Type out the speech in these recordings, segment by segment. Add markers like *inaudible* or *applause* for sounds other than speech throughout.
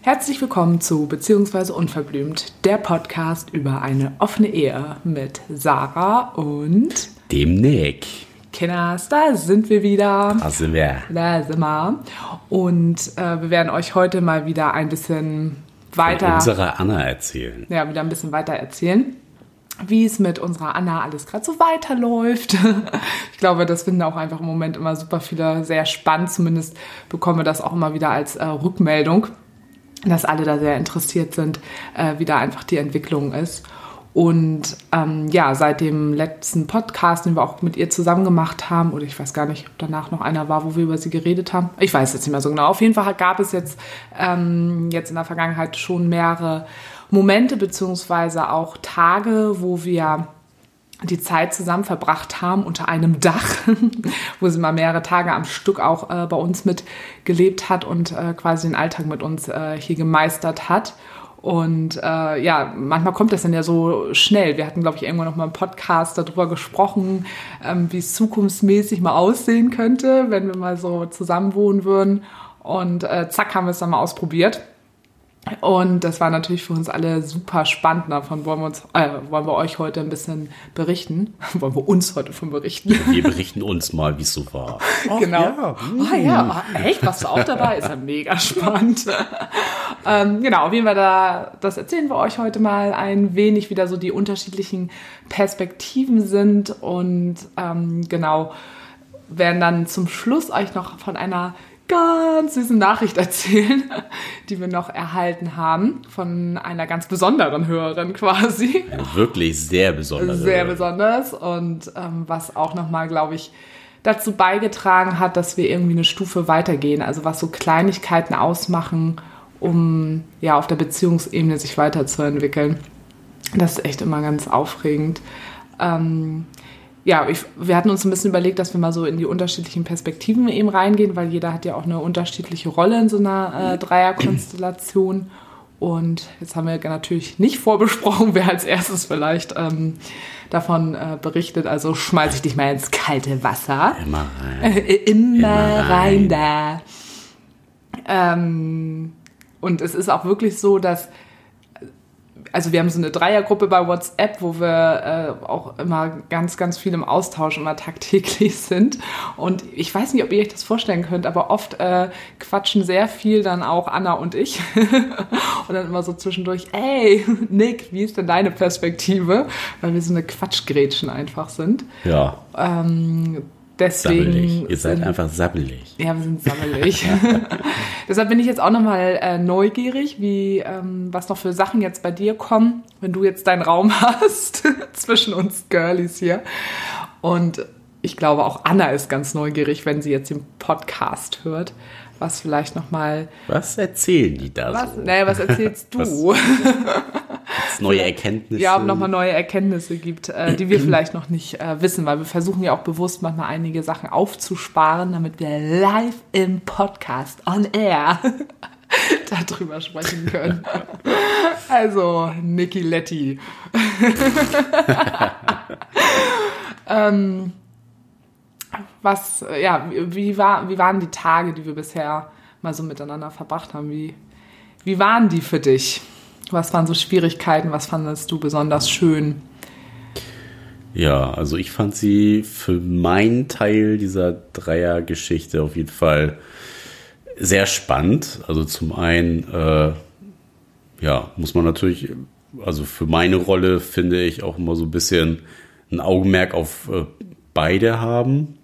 Herzlich willkommen zu Beziehungsweise Unverblümt, der Podcast über eine offene Ehe mit Sarah und dem Nick. Kinders, da sind wir wieder. Da sind wir. Da sind wir. Und äh, wir werden euch heute mal wieder ein bisschen weiter. Von unserer Anna erzählen. Ja, wieder ein bisschen weiter erzählen, wie es mit unserer Anna alles gerade so weiterläuft. *laughs* ich glaube, das finden auch einfach im Moment immer super viele sehr spannend. Zumindest bekommen wir das auch immer wieder als äh, Rückmeldung, dass alle da sehr interessiert sind, äh, wie da einfach die Entwicklung ist. Und ähm, ja, seit dem letzten Podcast, den wir auch mit ihr zusammen gemacht haben, oder ich weiß gar nicht, ob danach noch einer war, wo wir über sie geredet haben. Ich weiß jetzt nicht mehr so genau. Auf jeden Fall gab es jetzt, ähm, jetzt in der Vergangenheit schon mehrere Momente beziehungsweise auch Tage, wo wir die Zeit zusammen verbracht haben unter einem Dach, *laughs* wo sie mal mehrere Tage am Stück auch äh, bei uns mitgelebt hat und äh, quasi den Alltag mit uns äh, hier gemeistert hat. Und äh, ja, manchmal kommt das dann ja so schnell. Wir hatten, glaube ich, irgendwann noch mal einen Podcast darüber gesprochen, ähm, wie es zukunftsmäßig mal aussehen könnte, wenn wir mal so zusammen wohnen würden. Und äh, zack, haben wir es dann mal ausprobiert. Und das war natürlich für uns alle super spannend. Davon wollen wir, uns, äh, wollen wir euch heute ein bisschen berichten. *laughs* wollen wir uns heute von berichten. Wir berichten uns mal, wie es so war. Ach, *laughs* genau. Ja. Oh, ja, echt? Warst du auch dabei? Ist ja mega spannend. *laughs* ähm, genau, auf jeden Fall, da, das erzählen wir euch heute mal ein wenig, wie da so die unterschiedlichen Perspektiven sind. Und ähm, genau, werden dann zum Schluss euch noch von einer ganz süße Nachricht erzählen, *laughs* die wir noch erhalten haben von einer ganz besonderen Hörerin quasi. Wirklich sehr besonders. Sehr besonders und ähm, was auch nochmal, glaube ich, dazu beigetragen hat, dass wir irgendwie eine Stufe weitergehen. Also was so Kleinigkeiten ausmachen, um ja auf der Beziehungsebene sich weiterzuentwickeln. Das ist echt immer ganz aufregend. Ähm, ja, ich, wir hatten uns ein bisschen überlegt, dass wir mal so in die unterschiedlichen Perspektiven eben reingehen, weil jeder hat ja auch eine unterschiedliche Rolle in so einer äh, Dreierkonstellation. Und jetzt haben wir natürlich nicht vorbesprochen, wer als erstes vielleicht ähm, davon äh, berichtet. Also schmeiße ich dich mal ins kalte Wasser. Immer rein. Äh, immer, Immer rein. rein da. Ähm, und es ist auch wirklich so, dass also wir haben so eine Dreiergruppe bei WhatsApp, wo wir äh, auch immer ganz, ganz viel im Austausch, immer tagtäglich *laughs* sind. Und ich weiß nicht, ob ihr euch das vorstellen könnt, aber oft äh, quatschen sehr viel dann auch Anna und ich. *laughs* und dann immer so zwischendurch, ey, *laughs* Nick, wie ist denn deine Perspektive? Weil wir so eine Quatschgrätschen einfach sind. Ja. Ähm, Deswegen. Sammelig. Ihr seid einfach sammelig. Ja, wir sind sammelig. *laughs* *laughs* Deshalb bin ich jetzt auch nochmal äh, neugierig, wie, ähm, was noch für Sachen jetzt bei dir kommen, wenn du jetzt deinen Raum *laughs* hast zwischen uns Girlies hier. Und ich glaube, auch Anna ist ganz neugierig, wenn sie jetzt den Podcast hört was vielleicht nochmal. Was erzählen die da was, so? Naja, was erzählst *laughs* du? Was, neue Erkenntnisse. Ja, ob nochmal neue Erkenntnisse gibt, äh, die wir *clears throat* vielleicht noch nicht äh, wissen, weil wir versuchen ja auch bewusst manchmal einige Sachen aufzusparen, damit wir live im Podcast on air *laughs* darüber sprechen können. *laughs* Also, Niki Letty. ähm, was, ja, wie, war, wie waren die Tage, die wir bisher mal so miteinander verbracht haben? Wie, wie waren die für dich? Was waren so Schwierigkeiten? Was fandest du besonders schön? Ja, also ich fand sie für meinen Teil dieser Dreiergeschichte auf jeden Fall sehr spannend. Also zum einen, äh, ja, muss man natürlich, also für meine Rolle finde ich auch immer so ein bisschen ein Augenmerk auf äh, beide haben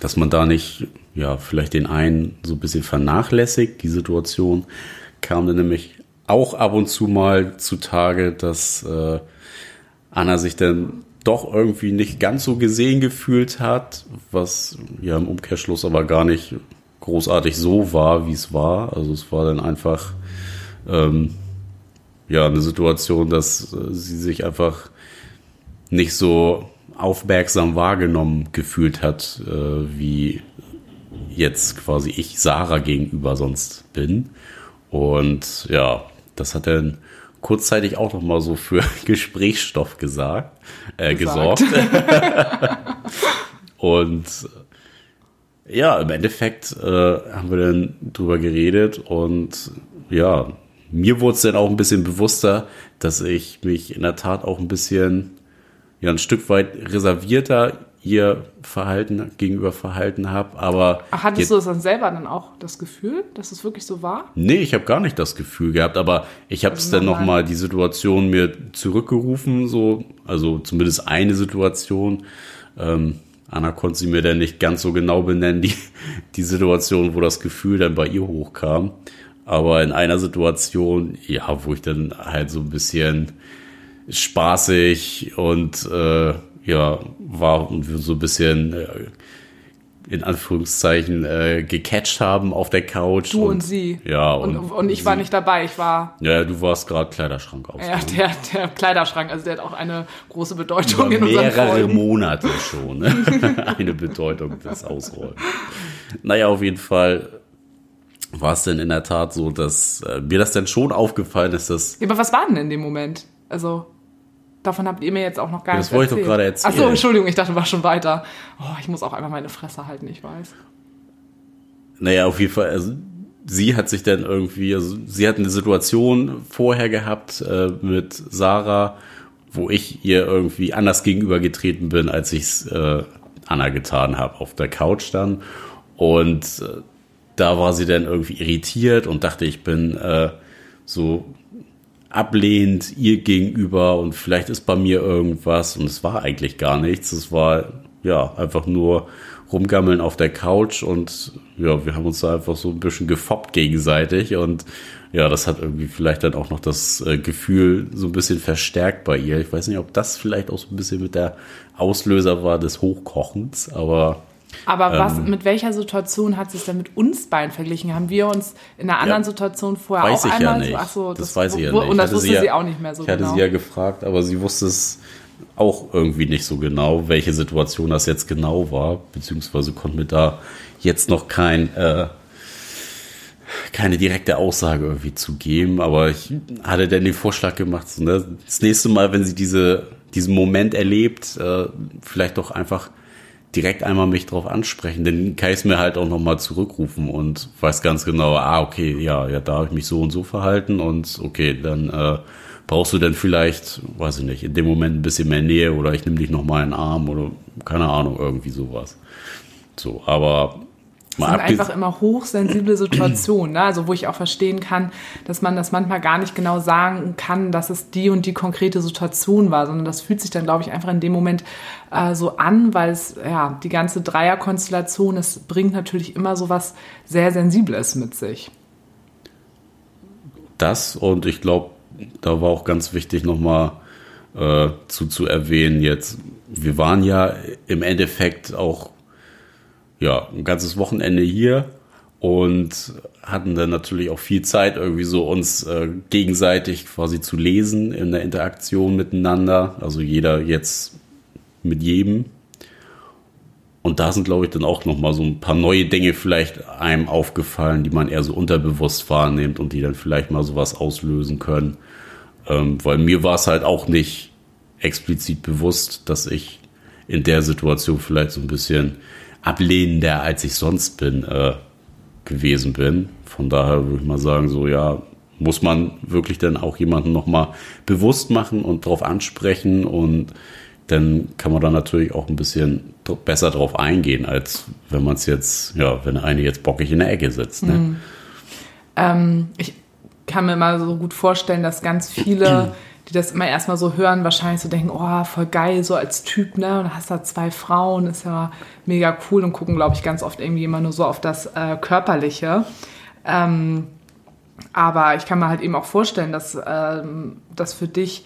dass man da nicht, ja, vielleicht den einen so ein bisschen vernachlässigt. Die Situation kam dann nämlich auch ab und zu mal zutage, dass äh, Anna sich dann doch irgendwie nicht ganz so gesehen gefühlt hat, was ja im Umkehrschluss aber gar nicht großartig so war, wie es war. Also es war dann einfach ähm, ja eine Situation, dass äh, sie sich einfach nicht so aufmerksam wahrgenommen gefühlt hat, äh, wie jetzt quasi ich Sarah gegenüber sonst bin. Und ja, das hat dann kurzzeitig auch noch mal so für *laughs* Gesprächsstoff gesagt, äh, gesagt. gesorgt. *laughs* und ja, im Endeffekt äh, haben wir dann drüber geredet und ja, mir wurde es dann auch ein bisschen bewusster, dass ich mich in der Tat auch ein bisschen, ja, ein Stück weit reservierter ihr Verhalten gegenüber verhalten habe. Aber Ach, hattest du das dann selber dann auch das Gefühl, dass es wirklich so war? Nee, ich habe gar nicht das Gefühl gehabt, aber ich habe es also dann nochmal die Situation mir zurückgerufen, so, also zumindest eine Situation. Ähm, Anna konnte sie mir dann nicht ganz so genau benennen, die, die Situation, wo das Gefühl dann bei ihr hochkam. Aber in einer Situation, ja, wo ich dann halt so ein bisschen spaßig und äh, ja, war so ein bisschen äh, in Anführungszeichen äh, gecatcht haben auf der Couch. Du und, und sie. Ja, und, und, und ich sie. war nicht dabei, ich war. Ja, du warst gerade Kleiderschrank aus. Ja, der, der Kleiderschrank, also der hat auch eine große Bedeutung Über in unserem Mehrere Monate schon. Ne? *laughs* *laughs* eine Bedeutung des Ausrollen. Naja, auf jeden Fall war es denn in der Tat so, dass äh, mir das dann schon aufgefallen ist, dass. Ja, aber was war denn in dem Moment? Also. Davon habt ihr mir jetzt auch noch gar ja, nicht erzählt. Das wollte ich doch gerade erzählen. Achso, Entschuldigung, ich dachte, warst schon weiter. Oh, ich muss auch einfach meine Fresse halten, ich weiß. Naja, auf jeden Fall, also sie hat sich dann irgendwie, also sie hat eine Situation vorher gehabt äh, mit Sarah, wo ich ihr irgendwie anders gegenübergetreten bin, als ich es äh, Anna getan habe, auf der Couch dann. Und äh, da war sie dann irgendwie irritiert und dachte, ich bin äh, so ablehnend ihr gegenüber und vielleicht ist bei mir irgendwas und es war eigentlich gar nichts. Es war ja einfach nur rumgammeln auf der Couch und ja, wir haben uns da einfach so ein bisschen gefoppt gegenseitig und ja, das hat irgendwie vielleicht dann auch noch das äh, Gefühl so ein bisschen verstärkt bei ihr. Ich weiß nicht, ob das vielleicht auch so ein bisschen mit der Auslöser war des Hochkochens, aber aber was, ähm, mit welcher Situation hat sich denn mit uns beiden verglichen? Haben wir uns in einer anderen ja, Situation vorher weiß auch ich einmal ja nicht. so, ach so, das, das weiß ich ja nicht. Und das wusste sie, ja, sie, auch nicht mehr so ich genau. Ich hatte sie ja gefragt, aber sie wusste es auch irgendwie nicht so genau, welche Situation das jetzt genau war, beziehungsweise konnte mir da jetzt noch kein, äh, keine direkte Aussage irgendwie zu geben, aber ich hatte dann den Vorschlag gemacht, so, ne, das nächste Mal, wenn sie diese, diesen Moment erlebt, äh, vielleicht doch einfach direkt einmal mich drauf ansprechen, dann kann ich es mir halt auch nochmal zurückrufen und weiß ganz genau, ah, okay, ja, ja, da habe ich mich so und so verhalten und okay, dann äh, brauchst du dann vielleicht, weiß ich nicht, in dem Moment ein bisschen mehr Nähe oder ich nehme dich nochmal in den Arm oder keine Ahnung, irgendwie sowas. So, aber das sind einfach immer hochsensible Situationen, ne? also wo ich auch verstehen kann, dass man das manchmal gar nicht genau sagen kann, dass es die und die konkrete Situation war, sondern das fühlt sich dann, glaube ich, einfach in dem Moment äh, so an, weil es, ja, die ganze Dreierkonstellation, es bringt natürlich immer so was sehr Sensibles mit sich. Das und ich glaube, da war auch ganz wichtig nochmal äh, zu, zu erwähnen jetzt, wir waren ja im Endeffekt auch ja, ein ganzes Wochenende hier und hatten dann natürlich auch viel Zeit, irgendwie so uns äh, gegenseitig quasi zu lesen in der Interaktion miteinander. Also jeder jetzt mit jedem. Und da sind, glaube ich, dann auch nochmal so ein paar neue Dinge vielleicht einem aufgefallen, die man eher so unterbewusst wahrnimmt und die dann vielleicht mal sowas auslösen können. Ähm, weil mir war es halt auch nicht explizit bewusst, dass ich in der Situation vielleicht so ein bisschen ablehnender, als ich sonst bin, äh, gewesen bin. Von daher würde ich mal sagen, so ja, muss man wirklich dann auch jemanden nochmal bewusst machen und darauf ansprechen und dann kann man da natürlich auch ein bisschen besser drauf eingehen, als wenn man es jetzt, ja, wenn eine jetzt bockig in der Ecke sitzt. Ne? Mhm. Ähm, ich kann mir mal so gut vorstellen, dass ganz viele *clears throat* die das immer erstmal so hören, wahrscheinlich so denken, oh, voll geil, so als Typ, ne? Und hast da zwei Frauen, ist ja mega cool und gucken, glaube ich, ganz oft irgendwie immer nur so auf das äh, Körperliche. Ähm, aber ich kann mir halt eben auch vorstellen, dass ähm, das für dich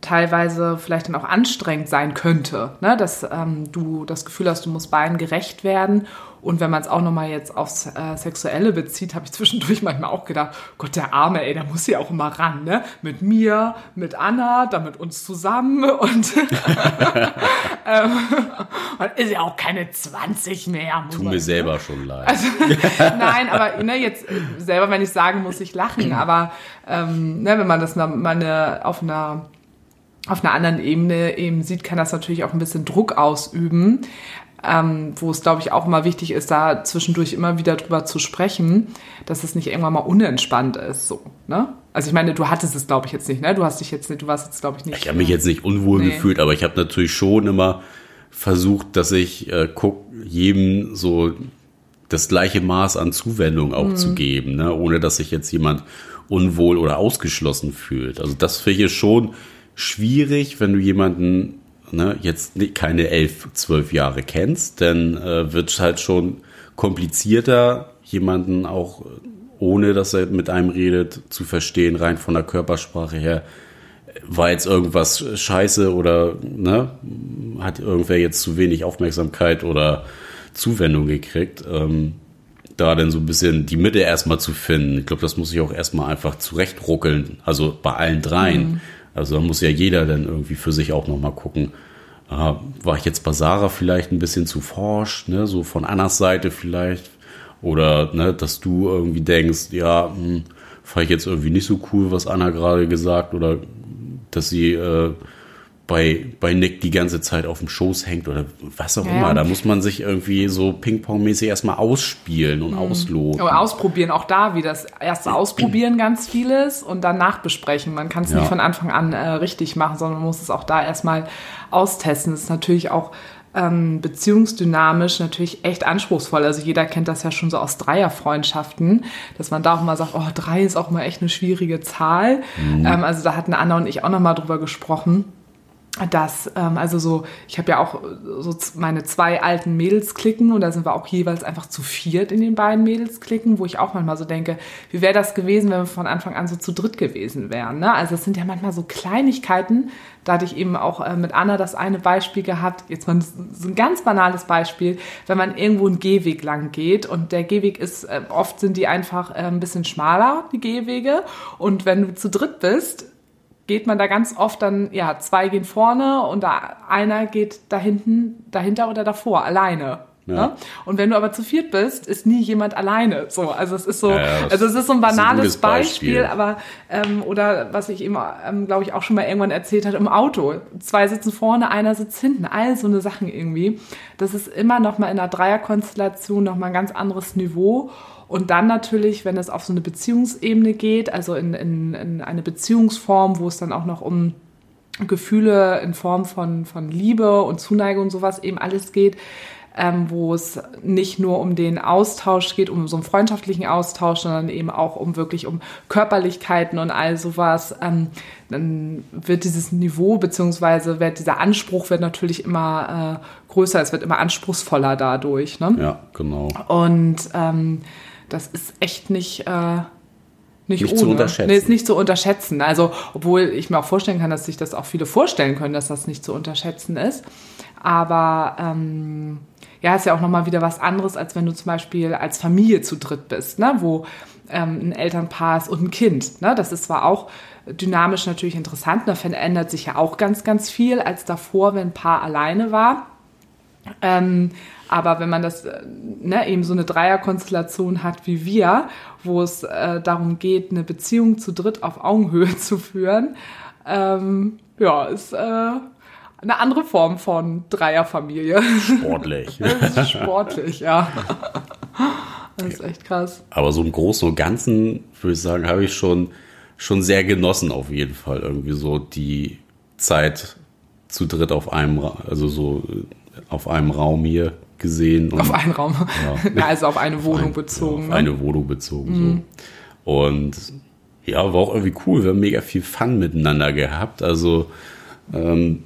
teilweise vielleicht dann auch anstrengend sein könnte, ne? dass ähm, du das Gefühl hast, du musst beiden gerecht werden Und wenn man es auch nochmal jetzt aufs äh, Sexuelle bezieht, habe ich *laughs* zwischendurch manchmal auch gedacht, Gott, der Arme, ey, der muss ja auch immer ran, ne? Mit mir, mit Anna, dann mit uns zusammen *laughs* und, *laughs* ähm, und ist ja auch keine 20 mehr. Tut mir selber schon leid. Also, nein, aber ne, jetzt selber, wenn ich sagen muss, ich lachen, aber ähm, ne, wenn man das mal eine, auf einer auf einer anderen Ebene eben sieht, kann das natürlich auch ein bisschen Druck ausüben ähm, wo es, glaube ich, auch immer wichtig ist, da zwischendurch immer wieder drüber zu sprechen, dass es nicht irgendwann mal unentspannt ist. So, ne? Also ich meine, du hattest es, glaube ich, jetzt nicht, ne? Du hast dich jetzt nicht, du warst jetzt, glaube ich, nicht. Ich habe mich jetzt nicht unwohl nee. gefühlt, aber ich habe natürlich schon immer versucht, dass ich äh, guck, jedem so das gleiche Maß an Zuwendung auch mhm. zu geben, ne? ohne dass sich jetzt jemand unwohl oder ausgeschlossen fühlt. Also das finde ich schon schwierig, wenn du jemanden ne, jetzt keine elf, zwölf Jahre kennst, dann äh, wird es halt schon komplizierter, jemanden auch ohne dass er mit einem redet, zu verstehen, rein von der Körpersprache her. War jetzt irgendwas scheiße oder ne, hat irgendwer jetzt zu wenig Aufmerksamkeit oder Zuwendung gekriegt? Ähm, da dann so ein bisschen die Mitte erstmal zu finden. Ich glaube, das muss ich auch erstmal einfach zurechtruckeln. Also bei allen dreien. Mhm. Also da muss ja jeder dann irgendwie für sich auch nochmal gucken, äh, war ich jetzt bei Sarah vielleicht ein bisschen zu forsch, ne? so von Annas Seite vielleicht. Oder ne, dass du irgendwie denkst, ja, hm, fand ich jetzt irgendwie nicht so cool, was Anna gerade gesagt, oder dass sie äh, bei, bei Nick die ganze Zeit auf dem Schoß hängt oder was auch ja. immer. Da muss man sich irgendwie so Ping-Pong-mäßig erstmal ausspielen und mhm. ausloten. Aber ausprobieren, auch da wie das erste Ausprobieren *clears throat* ganz vieles und dann nachbesprechen. Man kann es ja. nicht von Anfang an äh, richtig machen, sondern man muss es auch da erstmal austesten. Das ist natürlich auch ähm, beziehungsdynamisch natürlich echt anspruchsvoll. Also jeder kennt das ja schon so aus Dreierfreundschaften, dass man da auch mal sagt, oh, drei ist auch mal echt eine schwierige Zahl. Mhm. Ähm, also da hatten Anna und ich auch noch mal drüber gesprochen dass, ähm, also so, ich habe ja auch so meine zwei alten Mädelsklicken und da sind wir auch jeweils einfach zu viert in den beiden Mädelsklicken, wo ich auch manchmal so denke, wie wäre das gewesen, wenn wir von Anfang an so zu dritt gewesen wären. Ne? Also es sind ja manchmal so Kleinigkeiten, da hatte ich eben auch äh, mit Anna das eine Beispiel gehabt, jetzt mal so ein ganz banales Beispiel, wenn man irgendwo einen Gehweg lang geht und der Gehweg ist, äh, oft sind die einfach äh, ein bisschen schmaler, die Gehwege und wenn du zu dritt bist, geht man da ganz oft dann, ja, zwei gehen vorne und da einer geht da hinten, dahinter oder davor, alleine. Ja. Ne? Und wenn du aber zu viert bist, ist nie jemand alleine. So, also es ist so, ja, ja, also es ist so ein banales ein Beispiel, Beispiel, aber ähm, oder was ich eben, ähm, glaube ich, auch schon mal irgendwann erzählt hat im Auto. Zwei sitzen vorne, einer sitzt hinten. All so eine Sachen irgendwie. Das ist immer noch mal in einer Dreierkonstellation noch mal ein ganz anderes Niveau. Und dann natürlich, wenn es auf so eine Beziehungsebene geht, also in, in, in eine Beziehungsform, wo es dann auch noch um Gefühle in Form von, von Liebe und Zuneigung und sowas eben alles geht, ähm, wo es nicht nur um den Austausch geht, um so einen freundschaftlichen Austausch, sondern eben auch um wirklich um Körperlichkeiten und all sowas, ähm, dann wird dieses Niveau beziehungsweise wird dieser Anspruch wird natürlich immer äh, größer, es wird immer anspruchsvoller dadurch. Ne? Ja, genau. Und ähm, das ist echt nicht, äh, nicht, nicht ohne. zu unterschätzen. Nee, ist nicht zu unterschätzen. Also, obwohl ich mir auch vorstellen kann, dass sich das auch viele vorstellen können, dass das nicht zu unterschätzen ist. Aber ähm, ja, ist ja auch nochmal wieder was anderes, als wenn du zum Beispiel als Familie zu dritt bist, ne? wo ähm, ein Elternpaar ist und ein Kind. Ne? Das ist zwar auch dynamisch natürlich interessant, da verändert sich ja auch ganz, ganz viel als davor, wenn ein Paar alleine war. Ähm, aber wenn man das, äh, ne, eben so eine Dreierkonstellation hat wie wir, wo es äh, darum geht, eine Beziehung zu dritt auf Augenhöhe *laughs* zu führen, ähm, ja, ist äh, eine andere Form von Dreierfamilie. Sportlich. *laughs* sportlich, ja. Das ist echt krass. Aber so im Großen und Ganzen, würde ich sagen, habe ich schon, schon sehr genossen, auf jeden Fall. Irgendwie so die Zeit zu dritt auf einem, also so auf einem Raum hier gesehen. Und, auf einen Raum. Ja. *laughs* also auf eine Wohnung auf ein, bezogen. Ja, auf ne? eine Wohnung bezogen. Mhm. So. Und ja, war auch irgendwie cool. Wir haben mega viel Fun miteinander gehabt. Also ähm,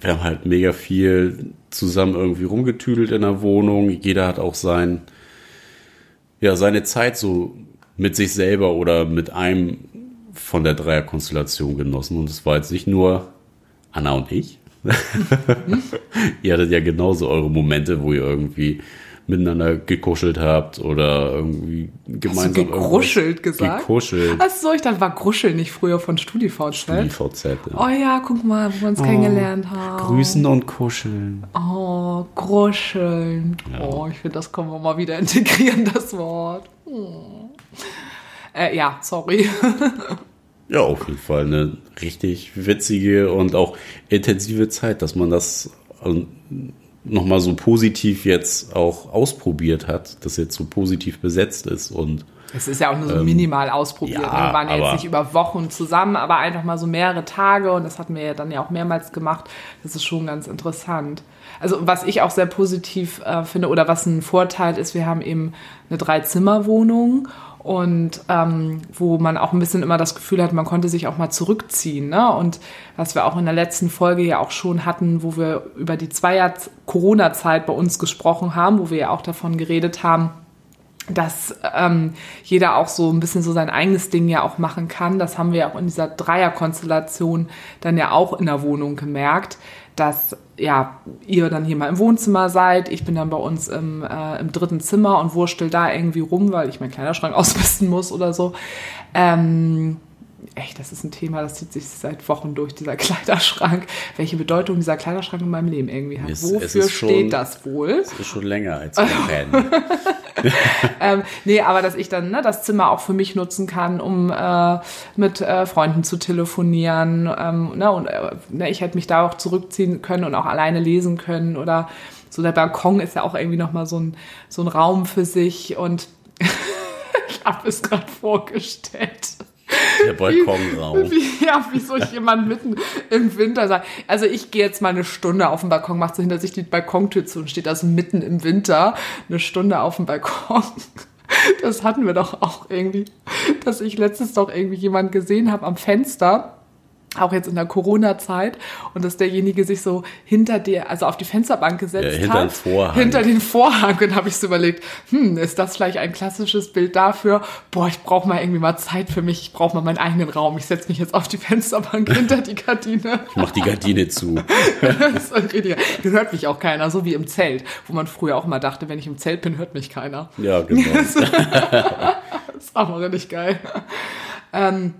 wir haben halt mega viel zusammen irgendwie rumgetüdelt in der Wohnung. Jeder hat auch sein, ja, seine Zeit so mit sich selber oder mit einem von der Dreierkonstellation genossen. Und es war jetzt nicht nur Anna und ich, *laughs* ihr hattet ja genauso eure Momente, wo ihr irgendwie miteinander gekuschelt habt oder irgendwie gemeinsam Hast du gegruschelt gesagt? Gekuschelt. Ach so, ich dachte, war Gruscheln nicht früher von StudiVZ? VZ. Ja. Oh ja, guck mal, wo wir uns kennengelernt haben. Grüßen und kuscheln. Oh, Gruscheln. Oh, ich finde, das können wir mal wieder *laughs* integrieren, das Wort. Hm. Äh, ja, sorry. *laughs* Ja, auf jeden Fall eine richtig witzige und auch intensive Zeit, dass man das ähm, nochmal so positiv jetzt auch ausprobiert hat, dass jetzt so positiv besetzt ist und Es ist ja auch nur so minimal ausprobiert. Ähm, ja, ne? Wir waren ja jetzt nicht über Wochen zusammen, aber einfach mal so mehrere Tage und das hatten wir ja dann ja auch mehrmals gemacht. Das ist schon ganz interessant. Also was ich auch sehr positiv äh, finde oder was ein Vorteil ist, wir haben eben eine Drei-Zimmer-Wohnung und ähm, wo man auch ein bisschen immer das Gefühl hat, man konnte sich auch mal zurückziehen. Ne? Und was wir auch in der letzten Folge ja auch schon hatten, wo wir über die Zweier Corona-Zeit bei uns gesprochen haben, wo wir ja auch davon geredet haben, dass ähm, jeder auch so ein bisschen so sein eigenes Ding ja auch machen kann. Das haben wir ja auch in dieser Dreierkonstellation dann ja auch in der Wohnung gemerkt, dass ja ihr dann hier mal im Wohnzimmer seid, ich bin dann bei uns im, äh, im dritten Zimmer und wurstel da irgendwie rum, weil ich meinen Kleiderschrank *laughs* ausmisten muss oder so. Ähm, echt, das ist ein Thema, das zieht sich seit Wochen durch, dieser *laughs* Kleiderschrank. Welche Bedeutung dieser Kleiderschrank in meinem Leben irgendwie hat. Es- es Wofür schon- steht das wohl? das ist schon länger als wir *laughs* kennen. *laughs* ähm, nee, aber dass ich dann ne, das Zimmer auch für mich nutzen kann, um äh, mit äh, Freunden zu telefonieren. Ähm, ne, und äh, ne, ich hätte mich da auch zurückziehen können und auch alleine lesen können. Oder so der Balkon ist ja auch irgendwie nochmal so ein, so ein Raum für sich. Und *laughs* ich habe es gerade vorgestellt. *laughs* Der Balkonraum. Wie, ja, wie soll ich jemand mitten im Winter sagen? Also ich gehe jetzt mal eine Stunde auf den Balkon, macht so hinter sich die Balkontür zu und steht also mitten im Winter eine Stunde auf dem Balkon. Das hatten wir doch auch irgendwie, dass ich letztens doch irgendwie jemand gesehen habe am Fenster. Auch jetzt in der Corona-Zeit und dass derjenige sich so hinter dir, also auf die Fensterbank gesetzt Ja, hinter hat. den Vorhang. Hinter den Vorhang. Und habe ich so überlegt, hm, ist das vielleicht ein klassisches Bild dafür, boah, ich brauche mal irgendwie mal Zeit für mich, ich brauche mal meinen eigenen Raum. Ich setze mich jetzt auf die Fensterbank *laughs* hinter die Gardine. Ich mach die Gardine zu. *laughs* Das hört mich auch keiner, so wie im Zelt, wo man früher auch mal dachte, wenn ich im Zelt bin, hört mich keiner. Ja, genau. *laughs* Das ist auch richtig geil. Ähm,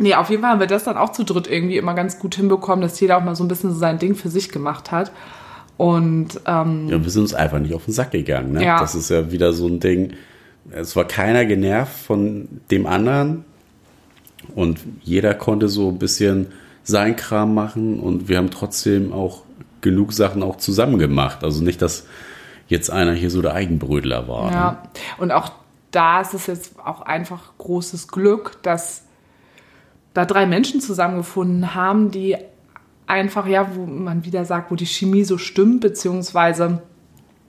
nee, auf jeden Fall haben wir das dann auch zu dritt irgendwie immer ganz gut hinbekommen, dass jeder auch mal so ein bisschen so sein Ding für sich gemacht hat. Und ähm, Ja, wir sind uns einfach nicht auf den Sack gegangen. Ne? Ja. Das ist ja wieder so ein Ding. Es war keiner genervt von dem anderen und jeder konnte so ein bisschen sein Kram machen und wir haben trotzdem auch genug Sachen auch zusammen gemacht. Also nicht, dass jetzt einer hier so der Eigenbrödler war. Ne? Ja, und auch da ist es jetzt auch einfach großes Glück, dass da drei Menschen zusammengefunden haben, die einfach, ja, wo man wieder sagt, wo die Chemie so stimmt, beziehungsweise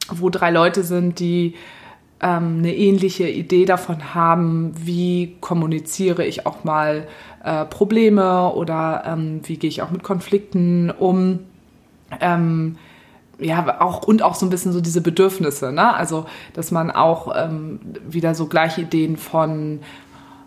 wo drei Leute sind, die ähm, eine ähnliche Idee davon haben, wie kommuniziere ich auch mal äh, Probleme oder ähm, wie gehe ich auch mit Konflikten um. Ähm, ja, auch und auch so ein bisschen so diese Bedürfnisse, ne? Also, dass man auch ähm, wieder so gleiche Ideen von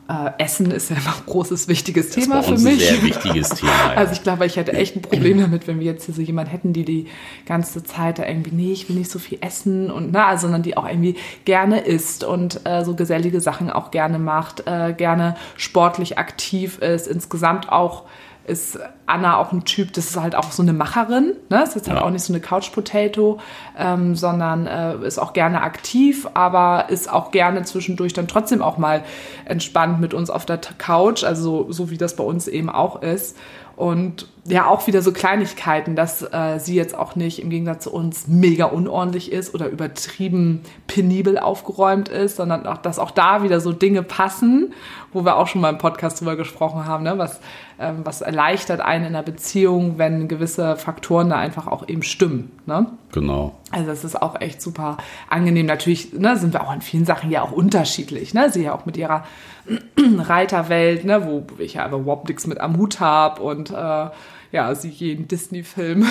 äh, Essen ist ja immer ein großes, wichtiges Das Thema für mich. ein sehr wichtiges *laughs* Thema. ja. Also ich glaube, ich hätte echt ein Problem damit, wenn wir jetzt hier so jemanden hätten, die die ganze Zeit da irgendwie, nee, ich will nicht so viel essen und na, also, sondern die auch irgendwie gerne isst und äh, so gesellige Sachen auch gerne macht, äh, gerne sportlich aktiv ist, insgesamt auch ist Anna auch ein Typ, das ist halt auch so eine Macherin, ne? Ist jetzt halt Ja. auch nicht so eine Couch Potato, ähm, sondern äh, ist auch gerne aktiv, aber ist auch gerne zwischendurch dann trotzdem auch mal entspannt mit uns auf der Couch, also so, so wie das bei uns eben auch ist. Und ja, auch wieder so Kleinigkeiten, dass äh, sie jetzt auch nicht im Gegensatz zu uns mega unordentlich ist oder übertrieben penibel aufgeräumt ist, sondern auch, dass auch da wieder so Dinge passen, wo wir auch schon mal im Podcast drüber gesprochen haben, ne? was, ähm, was erleichtert einen in einer Beziehung, wenn gewisse Faktoren da einfach auch eben stimmen. Ne? genau. Also das ist auch echt super angenehm. Natürlich ne, sind wir auch in vielen Sachen ja auch unterschiedlich. Ne? Sie ja auch mit ihrer *clears throat* Reiterwelt, ne, wo ich ja aber überhaupt nichts mit am Hut habe und äh, ja, sie jeden Disney-Film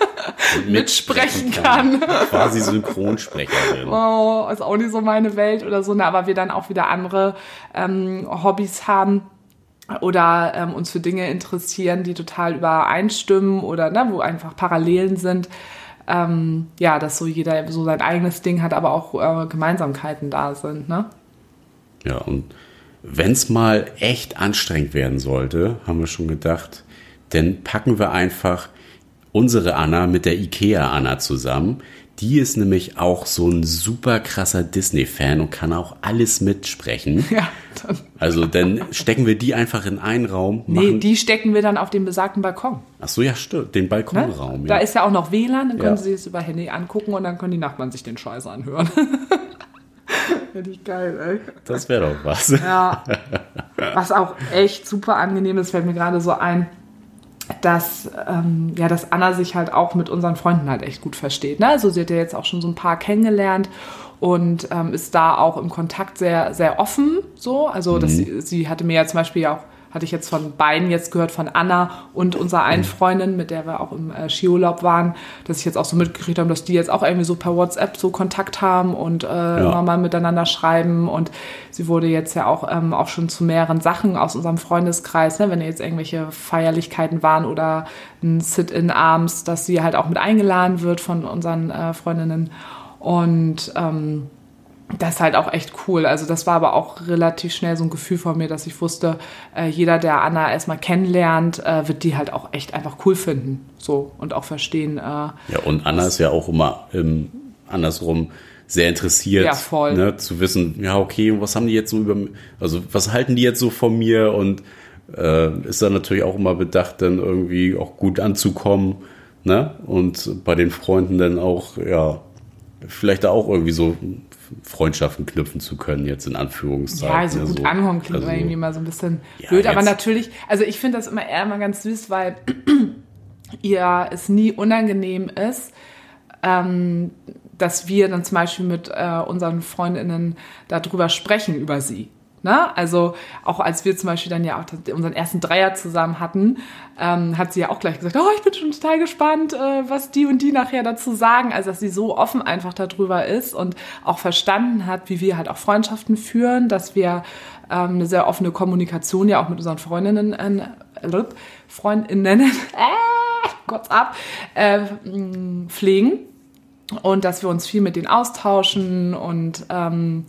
*laughs* mitsprechen kann. Quasi Synchronsprecherin. *laughs* Oh, ist auch nicht so meine Welt oder so, ne, aber wir dann auch wieder andere ähm, Hobbys haben oder ähm, uns für Dinge interessieren, die total übereinstimmen oder ne, wo einfach Parallelen sind. ähm, ja, dass so jeder so sein eigenes Ding hat, aber auch äh, Gemeinsamkeiten da sind. Ne? Ja, und wenn es mal echt anstrengend werden sollte, haben wir schon gedacht, dann packen wir einfach unsere Anna mit der IKEA-Anna zusammen. Die ist nämlich auch so ein super krasser Disney-Fan und kann auch alles mitsprechen. Ja, dann. Also dann stecken wir die einfach in einen Raum. Nee, die stecken wir dann auf den besagten Balkon. Ach so, ja, stimmt, den Balkonraum. Ne? Ja. Da ist ja auch noch WLAN, dann können ja. sie es über Handy angucken und dann können die Nachbarn sich den Scheiß anhören. *laughs* Finde ich geil, ey. Das wäre doch was. Ja. Was auch echt super angenehm ist, fällt mir gerade so ein dass, ähm, ja, dass Anna sich halt auch mit unseren Freunden halt echt gut versteht. Ne? Also sie hat ja jetzt auch schon so ein paar kennengelernt und ähm, ist da auch im Kontakt sehr, sehr offen. So, also mhm. dass sie, sie hatte mir ja zum Beispiel ja auch hatte ich jetzt von beiden jetzt gehört, von Anna und unserer einen Freundin, mit der wir auch im äh, Skiurlaub waren, dass ich jetzt auch so mitgekriegt habe, dass die jetzt auch irgendwie so per WhatsApp so Kontakt haben und äh, ja. immer mal miteinander schreiben. Und sie wurde jetzt ja auch, ähm, auch schon zu mehreren Sachen aus unserem Freundeskreis, ne, wenn jetzt irgendwelche Feierlichkeiten waren oder ein Sit-in abends, dass sie halt auch mit eingeladen wird von unseren äh, Freundinnen. Und ähm, das ist halt auch echt cool. Also das war aber auch relativ schnell so ein Gefühl von mir, dass ich wusste, äh, jeder, der Anna erstmal kennenlernt, äh, wird die halt auch echt einfach cool finden. So und auch verstehen. Äh, ja, und Anna ist ja auch immer ähm, andersrum sehr interessiert, ja, voll. Ne, zu wissen, ja, okay, was haben die jetzt so über, also was halten die jetzt so von mir und äh, ist dann natürlich auch immer bedacht, dann irgendwie auch gut anzukommen, ne? Und bei den Freunden dann auch, ja, vielleicht da auch irgendwie so Freundschaften knüpfen zu können, jetzt in Anführungszeichen. Ja, also gut so. ankommen klingt also, irgendwie mal so ein bisschen ja, blöd, aber natürlich, also ich finde das immer eher mal ganz süß, weil *clears throat* ihr es nie unangenehm ist, ähm, dass wir dann zum Beispiel mit äh, unseren Freundinnen darüber sprechen, über sie. Ne? Also auch als wir zum Beispiel dann ja auch unseren ersten Dreier zusammen hatten, ähm, hat sie ja auch gleich gesagt, oh, ich bin schon total gespannt, äh, was die und die nachher dazu sagen. Also dass sie so offen einfach darüber ist und auch verstanden hat, wie wir halt auch Freundschaften führen, dass wir ähm, eine sehr offene Kommunikation ja auch mit unseren Freundinnen, äh, Freundinnen, *laughs* äh, Gott ab, äh, pflegen und dass wir uns viel mit denen austauschen und ähm,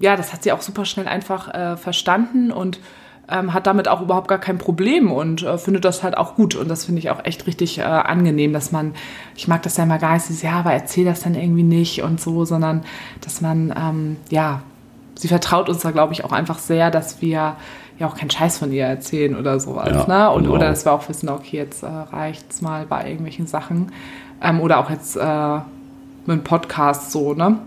ja, das hat sie auch super schnell einfach äh, verstanden und ähm, hat damit auch überhaupt gar kein Problem und äh, findet das halt auch gut. Und das finde ich auch echt richtig äh, angenehm, dass man, ich mag das ja immer gar nicht, sie ja, aber erzähl das dann irgendwie nicht und so, sondern dass man, ähm, ja, sie vertraut uns da, glaube ich, auch einfach sehr, dass wir ja auch keinen Scheiß von ihr erzählen oder sowas. Ja, ne? Und, genau. Oder dass wir auch wissen, okay, jetzt äh, reicht's mal bei irgendwelchen Sachen. Ähm, oder auch jetzt äh, mit einem Podcast so, ne?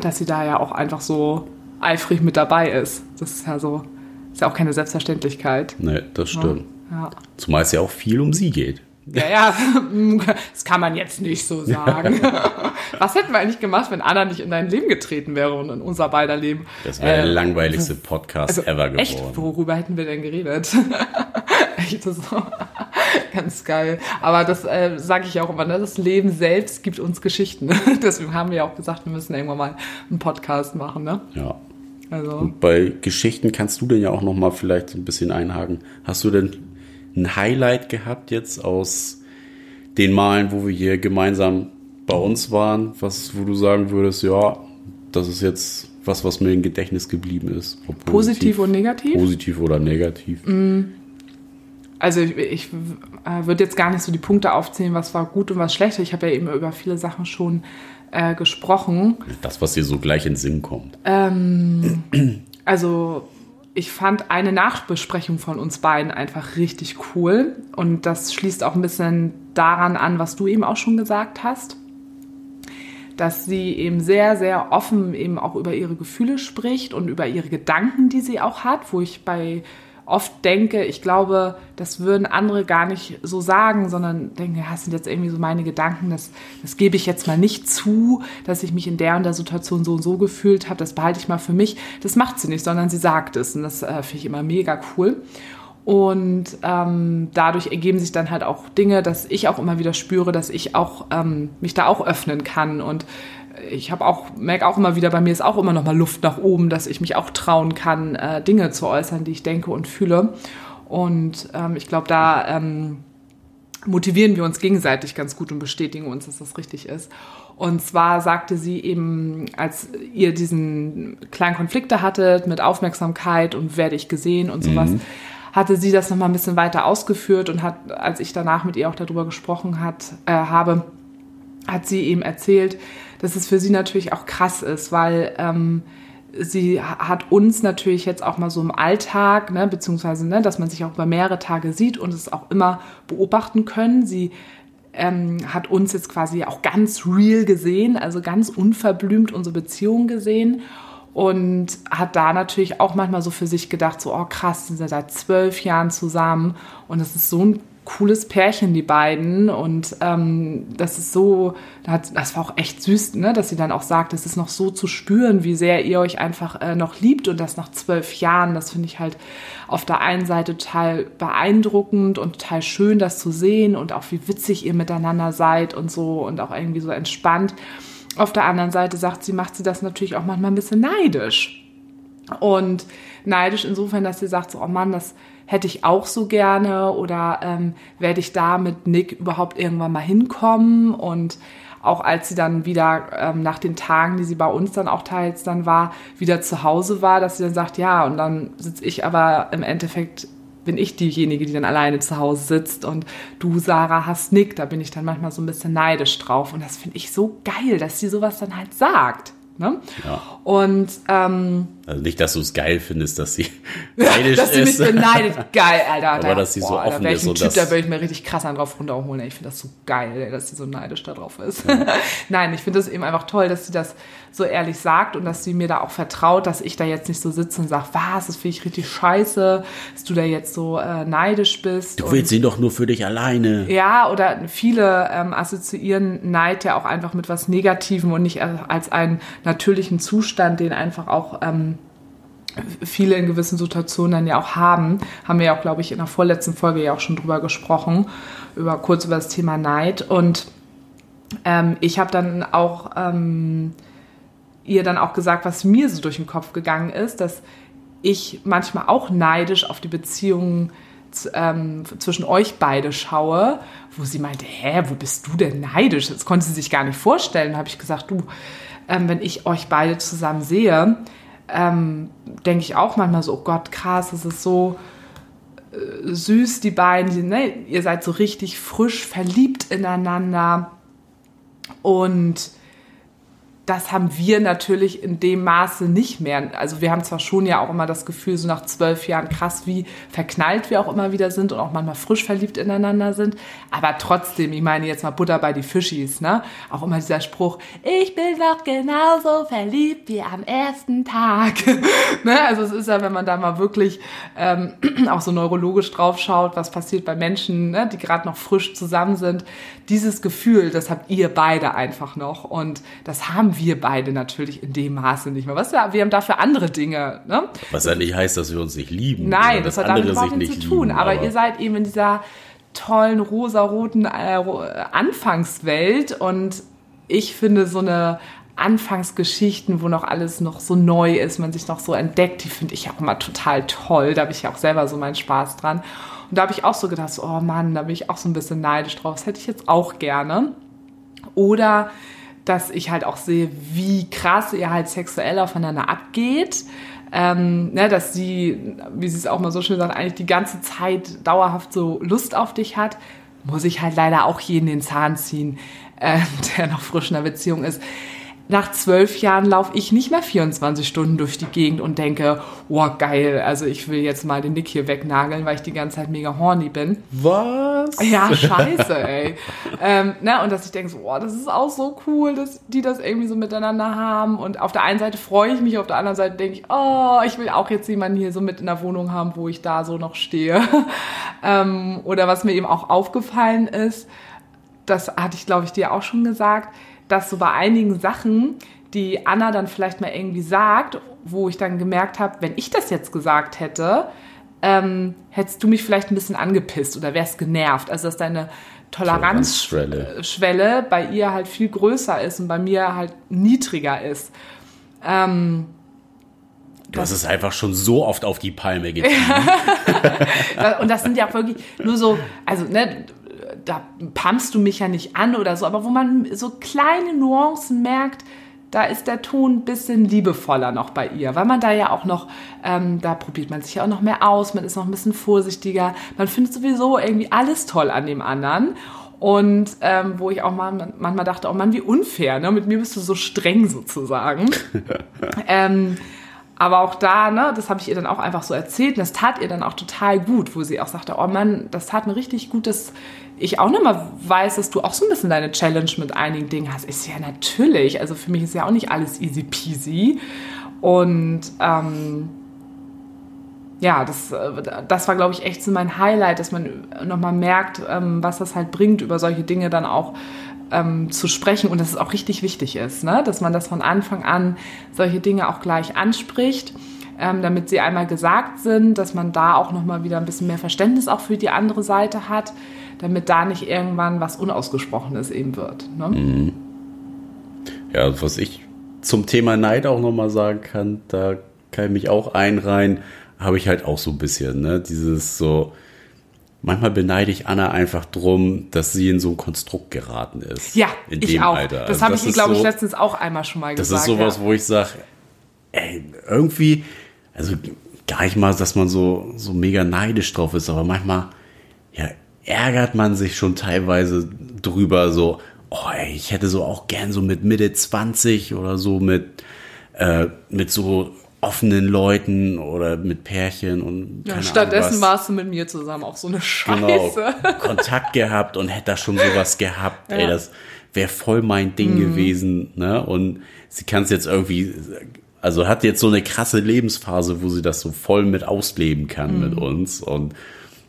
Dass sie da ja auch einfach so eifrig mit dabei ist. Das ist ja so, ist ja auch keine Selbstverständlichkeit. Nee, das stimmt. Ja. Zumal es ja auch viel um sie geht. Ja, ja, *laughs* das kann man jetzt nicht so sagen. *laughs* Was hätten wir eigentlich gemacht, wenn Anna nicht in dein Leben getreten wäre und in unser beider Leben? Das wäre äh, der langweiligste Podcast also ever geworden. Echt? Worüber hätten wir denn geredet? *laughs* echt so. *laughs* Ganz geil. Aber das äh, sage ich auch immer, ne? das Leben selbst gibt uns Geschichten. *laughs* Deswegen haben wir auch gesagt, wir müssen irgendwann mal einen Podcast machen. Ne? Ja. Also. Und bei Geschichten kannst du denn ja auch noch mal vielleicht ein bisschen einhaken. Hast du denn ein Highlight gehabt jetzt aus den Malen, wo wir hier gemeinsam bei uns waren, was, wo du sagen würdest, ja, das ist jetzt was, was mir im Gedächtnis geblieben ist. Positiv, positiv, und negativ? Positiv oder negativ. Mm. Also ich, ich äh, würde jetzt gar nicht so die Punkte aufzählen, was war gut und was schlecht. Ich habe ja eben über viele Sachen schon äh, gesprochen. Das, was dir so gleich in den Sinn kommt. Ähm, *clears throat* also ich fand eine Nachbesprechung von uns beiden einfach richtig cool. Und das schließt auch ein bisschen daran an, was du eben auch schon gesagt hast. Dass sie eben sehr, sehr offen eben auch über ihre Gefühle spricht und über ihre Gedanken, die sie auch hat, wo ich bei oft denke, ich glaube, das würden andere gar nicht so sagen, sondern denken, ja, das sind jetzt irgendwie so meine Gedanken, das, das gebe ich jetzt mal nicht zu, dass ich mich in der und der Situation so und so gefühlt habe, das behalte ich mal für mich. Das macht sie nicht, sondern sie sagt es und das äh, finde ich immer mega cool. Und ähm, dadurch ergeben sich dann halt auch Dinge, dass ich auch immer wieder spüre, dass ich auch ähm, mich da auch öffnen kann und ich habe auch, merke auch immer wieder, bei mir ist auch immer noch mal Luft nach oben, dass ich mich auch trauen kann, äh, Dinge zu äußern, die ich denke und fühle. Und ähm, ich glaube, da ähm, motivieren wir uns gegenseitig ganz gut und bestätigen uns, dass das richtig ist. Und zwar sagte sie eben, als ihr diesen kleinen Konflikte hattet mit Aufmerksamkeit und werde ich gesehen und sowas, mhm. hatte sie das nochmal ein bisschen weiter ausgeführt und hat, als ich danach mit ihr auch darüber gesprochen hat, äh, habe, hat sie eben erzählt, dass es für sie natürlich auch krass ist, weil ähm, sie hat uns natürlich jetzt auch mal so im Alltag, ne, beziehungsweise, ne, dass man sich auch über mehrere Tage sieht und es auch immer beobachten können. Sie ähm, hat uns jetzt quasi auch ganz real gesehen, also ganz unverblümt unsere Beziehung gesehen und hat da natürlich auch manchmal so für sich gedacht, so, oh krass, sind wir seit zwölf Jahren zusammen und das ist so ein cooles Pärchen, die beiden. Und ähm, das ist so, das war auch echt süß, ne? dass sie dann auch sagt, es ist noch so zu spüren, wie sehr ihr euch einfach äh, noch liebt und das nach zwölf Jahren. Das finde ich halt auf der einen Seite total beeindruckend und total schön, das zu sehen und auch wie witzig ihr miteinander seid und so und auch irgendwie so entspannt. Auf der anderen Seite sagt sie, macht sie das natürlich auch manchmal ein bisschen neidisch. Und neidisch insofern, dass sie sagt, so, oh Mann, das hätte ich auch so gerne oder ähm, werde ich da mit Nick überhaupt irgendwann mal hinkommen und auch als sie dann wieder ähm, nach den Tagen, die sie bei uns dann auch teils dann war, wieder zu Hause war, dass sie dann sagt, ja, und dann sitze ich aber im Endeffekt bin ich diejenige, die dann alleine zu Hause sitzt und du, Sarah, hast Nick. Da bin ich dann manchmal so ein bisschen neidisch drauf. Und das finde ich so geil, dass sie sowas dann halt sagt. Ne? Ja. Und ähm, also nicht, dass du es geil findest, dass sie neidisch *laughs* dass sie mich beneidet. Geil, Alter. Aber dass sie boah, so offen ist. Und Typ, da würde ich mir richtig krass an drauf runterholen. Ich finde das so geil, dass sie so neidisch da drauf ist. Ja. *laughs* Nein, ich finde es eben einfach toll, dass sie das so ehrlich sagt und dass sie mir da auch vertraut, dass ich da jetzt nicht so sitze und sage, was, das finde ich richtig scheiße, dass du da jetzt so äh, neidisch bist. Du willst ihn doch nur für dich alleine. Ja, oder viele ähm, assoziieren Neid ja auch einfach mit was Negativem und nicht als einen natürlichen Zustand, den einfach auch ähm, viele in gewissen Situationen dann ja auch haben. Haben wir ja auch, glaube ich, in der vorletzten Folge ja auch schon drüber gesprochen, über kurz über das Thema Neid. Und ähm, ich habe dann auch ähm, ihr dann auch gesagt, was mir so durch den Kopf gegangen ist, dass ich manchmal auch neidisch auf die Beziehungen ähm, zwischen euch beide schaue, wo sie meinte, hä, wo bist du denn neidisch? Das konnte sie sich gar nicht vorstellen. Da habe ich gesagt, du, ähm, wenn ich euch beide zusammen sehe, ähm, denke ich auch manchmal so, oh Gott, krass, es ist so äh, süß, die beiden, ne, ihr seid so richtig frisch verliebt ineinander. Und das haben wir natürlich in dem Maße nicht mehr. Also wir haben zwar schon ja auch immer das Gefühl, so nach zwölf Jahren krass, wie verknallt wir auch immer wieder sind und auch manchmal frisch verliebt ineinander sind. Aber trotzdem, ich meine jetzt mal Butter bei die Fischis, ne? Auch immer dieser Spruch, ich bin noch genauso verliebt wie am ersten Tag. *laughs* ne? Also es ist ja, wenn man da mal wirklich ähm, *clears throat* auch so neurologisch drauf schaut, was passiert bei Menschen, ne? die gerade noch frisch zusammen sind. Dieses Gefühl, das habt ihr beide einfach noch. Und das haben wir beide natürlich in dem Maße nicht mehr. Was ja, wir haben dafür andere Dinge. Ne? Was ja nicht heißt, dass wir uns nicht lieben. Nein, das hat damit überhaupt nichts zu tun. Lieben, aber, aber, ihr seid eben in dieser tollen rosaroten äh, Anfangswelt und ich finde so eine Anfangsgeschichten, wo noch alles noch so neu ist, man sich noch so entdeckt, die finde ich auch immer total toll. Da habe ich ja auch selber so meinen Spaß dran. Und da habe ich auch so gedacht, oh Mann, da bin ich auch so ein bisschen neidisch drauf. Das hätte ich jetzt auch gerne. Oder dass ich halt auch sehe, wie krass ihr halt sexuell aufeinander abgeht. Ähm, ne, dass sie, wie sie es auch mal so schön sagt, eigentlich die ganze Zeit dauerhaft so Lust auf dich hat, muss ich halt leider auch jeden den Zahn ziehen, äh, *laughs* der noch frisch in einer Beziehung ist nach zwölf Jahren laufe ich nicht mehr 24 Stunden durch die Gegend und denke, wow, geil, also ich will jetzt mal den Nick hier wegnageln, weil ich die ganze Zeit mega horny bin. Was? Ja, *laughs* scheiße, ey. ähm, ne, und dass ich denke, so, oh, das ist auch so cool, dass die das irgendwie so miteinander haben. Und auf der einen Seite freue ich mich, auf der anderen Seite denke ich, oh, ich will auch jetzt jemanden hier so mit in der Wohnung haben, wo ich da so noch stehe. *laughs* ähm, oder was mir eben auch aufgefallen ist, das hatte ich, glaube ich, dir auch schon gesagt, dass so bei einigen Sachen, die Anna dann vielleicht mal irgendwie sagt, wo ich dann gemerkt habe, wenn ich das jetzt gesagt hätte, ähm, hättest du mich vielleicht ein bisschen angepisst oder wärst genervt. Also dass deine Toleranzschwelle Schwelle bei ihr halt viel größer ist und bei mir halt niedriger ist. Ähm, Du hast es einfach schon so oft auf die Palme getrieben. *laughs* und das sind ja wirklich nur so, also ne, da pumpst du mich ja nicht an oder so, aber wo man so kleine Nuancen merkt, da ist der Ton ein bisschen liebevoller noch bei ihr, weil man da ja auch noch, ähm, da probiert man sich ja auch noch mehr aus, man ist noch ein bisschen vorsichtiger, man findet sowieso irgendwie alles toll an dem anderen. Und ähm, wo ich auch mal, manchmal dachte, oh Mann, wie unfair, ne? mit mir bist du so streng sozusagen. *laughs* ähm, aber auch da, ne, das habe ich ihr dann auch einfach so erzählt und das tat ihr dann auch total gut, wo sie auch sagte, oh Mann, das tat mir richtig gut, dass ich auch nochmal weiß, dass du auch so ein bisschen deine Challenge mit einigen Dingen hast. Ist ja natürlich, also für mich ist ja auch nicht alles easy peasy. Und ähm, ja, das, das war, glaube ich, echt so mein Highlight, dass man nochmal merkt, ähm, was das halt bringt, über solche Dinge dann auch ähm, zu sprechen und dass es auch richtig wichtig ist, ne? dass man das von Anfang an solche Dinge auch gleich anspricht, ähm, damit sie einmal gesagt sind, dass man da auch nochmal wieder ein bisschen mehr Verständnis auch für die andere Seite hat, damit da nicht irgendwann was Unausgesprochenes eben wird. Ne? Mhm. Ja, was ich zum Thema Neid auch nochmal sagen kann, da kann ich mich auch einreihen habe ich halt auch so ein bisschen, ne? Dieses so, manchmal beneide ich Anna einfach drum, dass sie in so ein Konstrukt geraten ist. Ja, ich auch. Alter. Das also habe ich ihr, glaube so, ich, letztens auch einmal schon mal das gesagt. Das ist sowas, ja. wo ich sage, ey, irgendwie, also gar nicht mal, dass man so, so mega neidisch drauf ist, aber manchmal, ja, ärgert man sich schon teilweise drüber, so, oh, ey, ich hätte so auch gern so mit Mitte 20 oder so mit, äh, mit so offenen Leuten oder mit Pärchen und ja, stattdessen warst du mit mir zusammen auch so eine Scheiße. Genau, *laughs* Kontakt gehabt und hätte da schon sowas gehabt. Ja. Ey, das wäre voll mein Ding mhm. gewesen. Ne? Und sie kann es jetzt irgendwie, also hat jetzt so eine krasse Lebensphase, wo sie das so voll mit ausleben kann mhm. mit uns. Und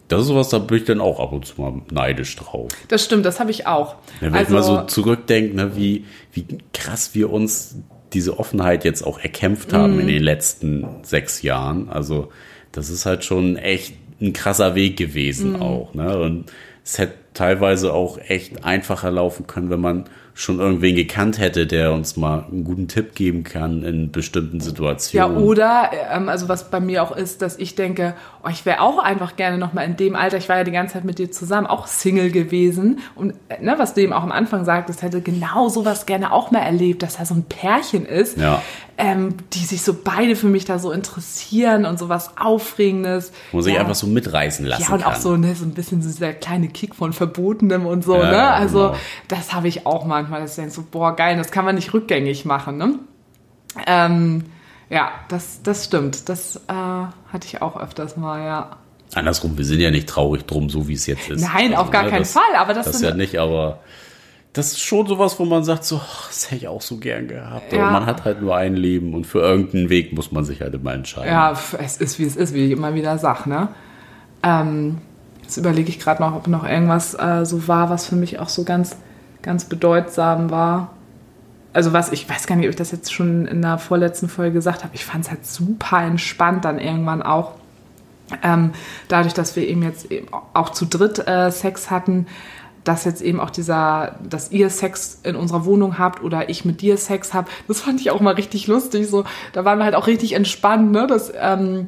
das ist sowas, da bin ich dann auch ab und zu mal neidisch drauf. Das stimmt, das habe ich auch. Wenn also, ich mal so zurückdenke, ne, wie, wie krass wir uns diese Offenheit jetzt auch erkämpft haben mm. in mhm. den letzten sechs Jahren. Also das ist halt schon echt ein krasser Weg gewesen mm. auch. Ne? Und es hätte teilweise auch echt einfacher laufen können, wenn man schon irgendwen gekannt hätte, der uns mal einen guten Tipp geben kann in bestimmten Situationen. Ja, oder, ähm, also was bei mir auch ist, dass ich denke, oh, ich wäre auch einfach gerne noch mal in dem Alter, ich war ja die ganze Zeit mit dir zusammen, auch Single gewesen. Und ne, was du eben auch am Anfang sagtest, hätte genau sowas gerne auch mal erlebt, dass da so ein Pärchen ist, ja. ähm, die sich so beide für mich da so interessieren und so was Aufregendes. Wo sich ja. einfach so mitreißen lassen Ja, und kann. auch so, ne, so ein bisschen so dieser kleine Kick von Verbotenem und so, ja, ne? Also, genau. das habe ich auch manchmal dass ich denke so, boah, geil, das kann man nicht rückgängig machen, ne? Ähm, ja, das, das stimmt. Das äh, hatte ich auch öfters mal, ja. Andersrum, wir sind ja nicht traurig drum, so wie es jetzt ist. Nein, also, auf gar ne, keinen das, Fall. Aber das, das ist ja nicht, aber das ist schon sowas, wo man sagt, so, das hätte ich auch so gern gehabt. Ja. Aber man hat halt nur ein Leben und für irgendeinen Weg muss man sich halt immer entscheiden. Ja, es ist wie es ist, wie ich immer wieder sage, ne? Ähm, jetzt überlege ich gerade noch, ob noch irgendwas äh, so war, was für mich auch so ganz ganz bedeutsam war. Also was, ich weiß gar nicht, ob ich das jetzt schon in der vorletzten Folge gesagt habe, ich fand es halt super entspannt dann irgendwann auch. Ähm, dadurch, dass wir eben jetzt eben auch zu dritt äh, Sex hatten, dass jetzt eben auch dieser, dass ihr Sex in unserer Wohnung habt oder ich mit dir Sex habe, das fand ich auch mal richtig lustig. So, da waren wir halt auch richtig entspannt, ne? Dass, ähm,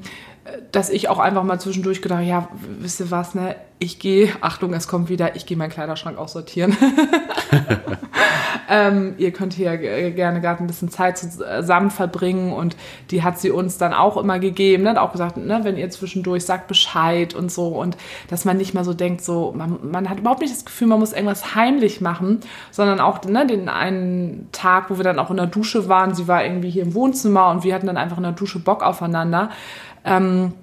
dass ich auch einfach mal zwischendurch gedacht, ja, wisst ihr was, ne? Ich gehe, Achtung, es kommt wieder, ich gehe meinen Kleiderschrank aussortieren. *laughs* ähm, ihr könnt hier gerne gerade ein bisschen Zeit zusammen verbringen und die hat sie uns dann auch immer gegeben, ne? hat auch gesagt, ne, wenn ihr zwischendurch sagt Bescheid und so und dass man nicht mal so denkt, so, man, man hat überhaupt nicht das Gefühl, man muss irgendwas heimlich machen, sondern auch ne, den einen Tag, wo wir dann auch in der Dusche waren, sie war irgendwie hier im Wohnzimmer und wir hatten dann einfach in der Dusche Bock aufeinander ähm,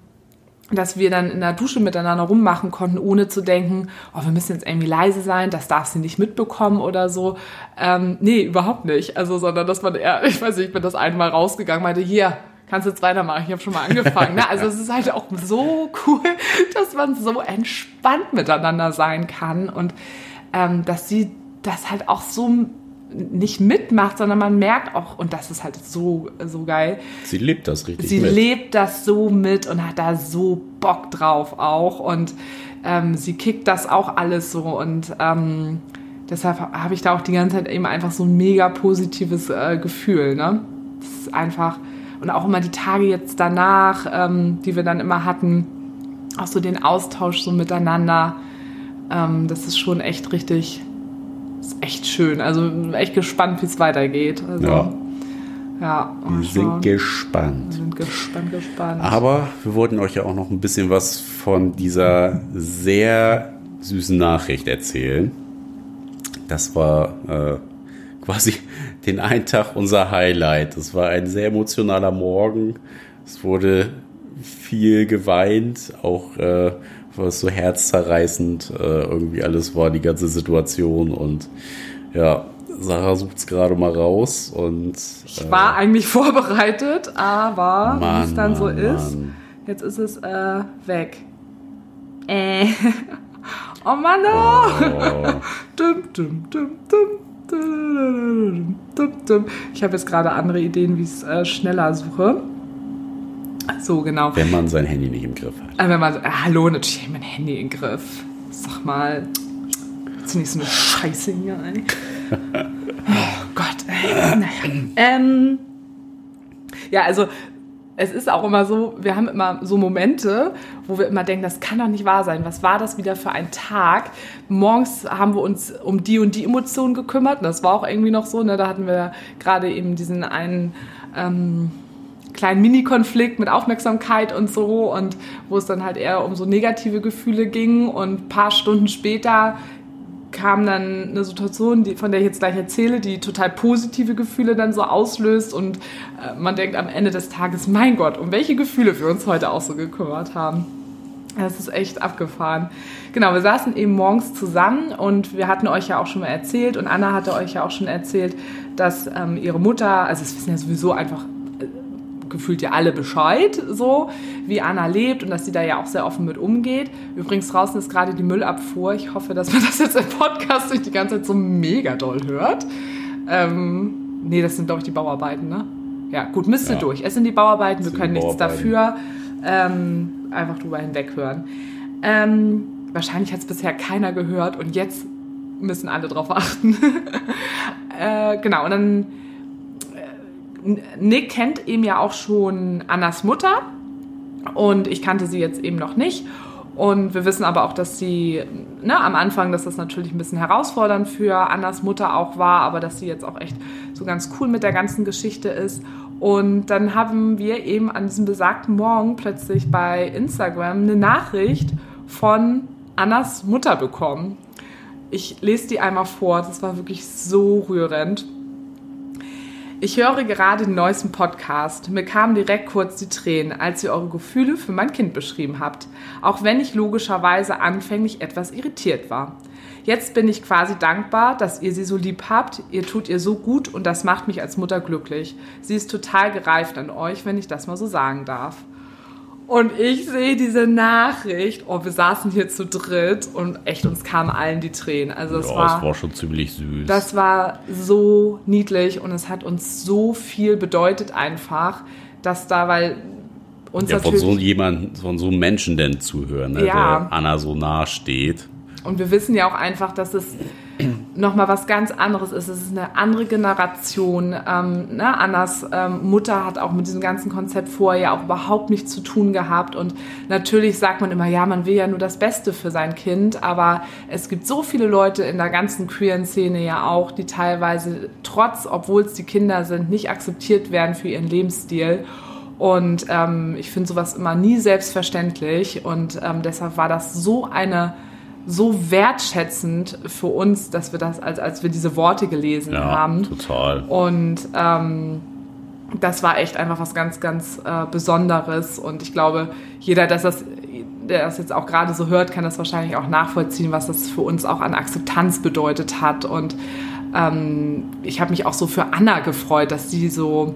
dass wir dann in der Dusche miteinander rummachen konnten, ohne zu denken, oh, wir müssen jetzt irgendwie leise sein, das darf sie nicht mitbekommen oder so. Ähm, nee, überhaupt nicht. Also, sondern dass man eher, *laughs* ich weiß nicht, ich bin das einmal rausgegangen, meinte, hier, kannst du jetzt weitermachen, ich habe schon mal angefangen. Ne? Also es ist halt auch so cool, *laughs* dass man so entspannt miteinander sein kann und ähm, dass sie das halt auch so nicht mitmacht, sondern man merkt auch, und das ist halt so, so geil. Sie lebt das richtig sie mit. Sie lebt das so mit und hat da so Bock drauf auch. Und ähm, sie kickt das auch alles so. Und ähm, deshalb habe ich da auch die ganze Zeit eben einfach so ein mega positives äh, Gefühl. Ne? Das ist einfach, und auch immer die Tage jetzt danach, ähm, die wir dann immer hatten, auch so den Austausch so miteinander ähm, das ist schon echt richtig, ist echt schön. Also echt gespannt, wie es weitergeht. Also, Ja. ja Wir sind schauen. gespannt. Wir sind gespannt, gespannt. Aber wir wollten euch ja auch noch ein bisschen was von dieser sehr süßen Nachricht erzählen. Das war äh, quasi den einen Tag unser Highlight. Das war ein sehr emotionaler Morgen. Es wurde viel geweint, auch äh, was so herzzerreißend äh, irgendwie alles war, die ganze Situation. Und ja, Sarah sucht es gerade mal raus und Ich war eigentlich *laughs* vorbereitet, aber wie Mann, es dann so Mann, ist, Mann. jetzt ist es äh, weg. Äh. *laughs* Oh Mann, oh. Oh. *laughs* Dum, dum, dum, dum, dum, dum, dum. Ich habe jetzt gerade andere Ideen, wie ich es äh, schneller suche. *laughs* So, genau. wenn man sein Handy nicht im Griff hat. Aber wenn man, äh, hallo, natürlich habe ich mein Handy im Griff. Sag mal, jetzt nicht so eine Scheiße hier, ey. *laughs* Oh Gott, ey. Naja. Ähm, ja, also es ist auch immer so, wir haben immer so Momente, wo wir immer denken, das kann doch nicht wahr sein. Was war das wieder für ein Tag? Morgens haben wir uns um die und die Emotionen gekümmert. Und das war auch irgendwie noch so. Ne? Da hatten wir gerade eben diesen einen ähm, kleinen Mini-Konflikt mit Aufmerksamkeit und so. Und wo es dann halt eher um so negative Gefühle ging. Und ein paar Stunden später kam dann eine Situation, die, von der ich jetzt gleich erzähle, die total positive Gefühle dann so auslöst und äh, man denkt am Ende des Tages, mein Gott, um welche Gefühle wir uns heute auch so gekümmert haben. Das ist echt abgefahren. Genau, wir saßen eben morgens zusammen und wir hatten euch ja auch schon mal erzählt und Anna hatte euch ja auch schon erzählt, dass ähm, ihre Mutter, also es wissen ja sowieso einfach gefühlt ja alle Bescheid, so wie Anna lebt und dass sie da ja auch sehr offen mit umgeht. Übrigens draußen ist gerade die Müllabfuhr. Ich hoffe, dass man *laughs* das jetzt im Podcast nicht die ganze Zeit so mega doll hört. Ähm, nee, das sind glaube ich die Bauarbeiten, ne? Ja, gut, müsste Ja. durch. Es sind die Bauarbeiten, wir können nichts dafür. Ähm, einfach drüber hinweg hören. Ähm, wahrscheinlich hat es bisher keiner gehört und jetzt müssen alle drauf achten. *laughs* äh, genau, und dann Nick kennt eben ja auch schon Annas Mutter und ich kannte sie jetzt eben noch nicht. Und wir wissen aber auch, dass sie ne, am Anfang, dass das natürlich ein bisschen herausfordernd für Annas Mutter auch war, aber dass sie jetzt auch echt so ganz cool mit der ganzen Geschichte ist. Und dann haben wir eben an diesem besagten Morgen plötzlich bei Instagram eine Nachricht von Annas Mutter bekommen. Ich lese die einmal vor, das war wirklich so rührend. Ich höre gerade den neuesten Podcast. Mir kamen direkt kurz die Tränen, als ihr eure Gefühle für mein Kind beschrieben habt, auch wenn ich logischerweise anfänglich etwas irritiert war. Jetzt bin ich quasi dankbar, dass ihr sie so lieb habt. Ihr tut ihr so gut und das macht mich als Mutter glücklich. Sie ist total gereift an euch, wenn ich das mal so sagen darf. Und ich sehe diese Nachricht. Oh, wir saßen hier zu dritt und echt, uns kamen allen die Tränen. Also es Ja, war es war schon ziemlich süß. das war so niedlich und es hat uns so viel bedeutet einfach, dass da, weil uns ja, von so jemand, von so einem Menschen denn zuhören, ne, Ja. der Anna so nahe steht. Und wir wissen ja auch einfach, dass es nochmal was ganz anderes ist. Es ist eine andere Generation. Ähm, ne? Annas ähm, Mutter hat auch mit diesem ganzen Konzept vorher ja auch überhaupt nichts zu tun gehabt. Und natürlich sagt man immer, ja, man will ja nur das Beste für sein Kind. Aber es gibt so viele Leute in der ganzen queeren Szene ja auch, die teilweise trotz, obwohl es die Kinder sind, nicht akzeptiert werden für ihren Lebensstil. Und ähm, ich finde sowas immer nie selbstverständlich. Und ähm, deshalb war das so eine so wertschätzend für uns, dass wir das, als, als wir diese Worte gelesen Ja, haben. total. Und ähm, das war echt einfach was ganz, ganz äh, Besonderes. Und ich glaube, jeder, der das, der das jetzt auch gerade so hört, kann das wahrscheinlich auch nachvollziehen, was das für uns auch an Akzeptanz bedeutet hat. Und ähm, ich habe mich auch so für Anna gefreut, dass sie so,